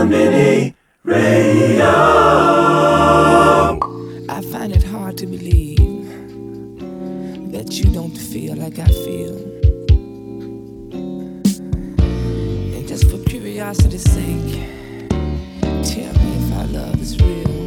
One Radio. I find it hard to believe that you don't feel like I feel. And just for curiosity's sake, tell me if our love is real.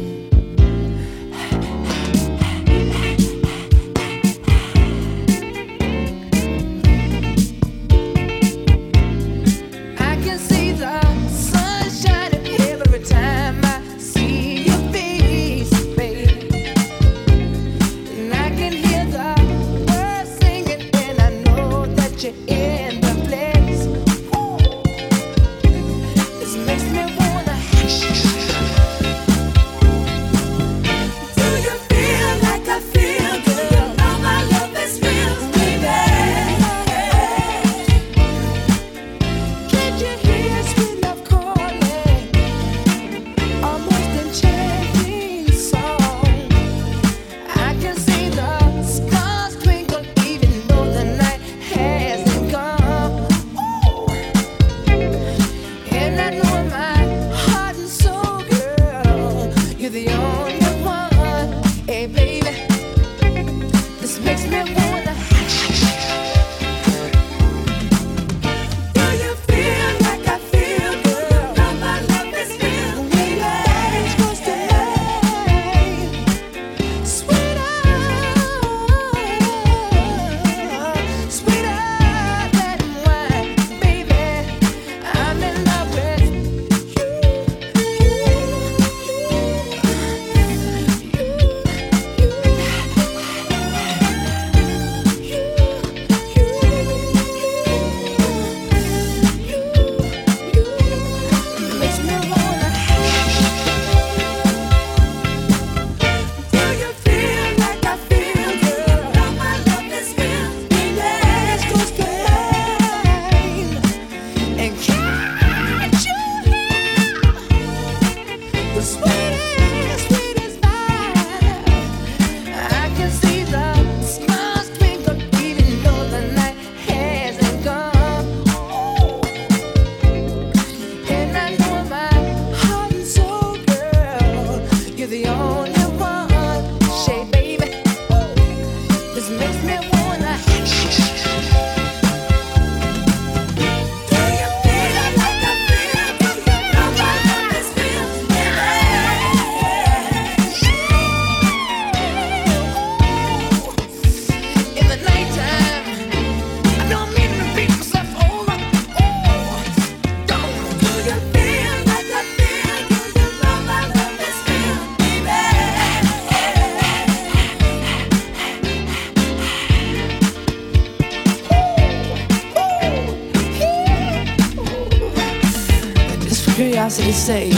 as say.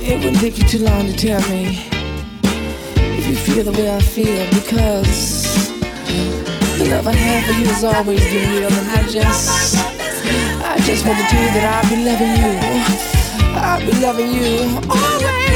It wouldn't take you too long to tell me if you feel the way I feel because the love I have for you has always been real, and I just, I just want to tell you that I'll be loving you. I'll be loving you always.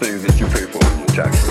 Things that you pay for in taxes.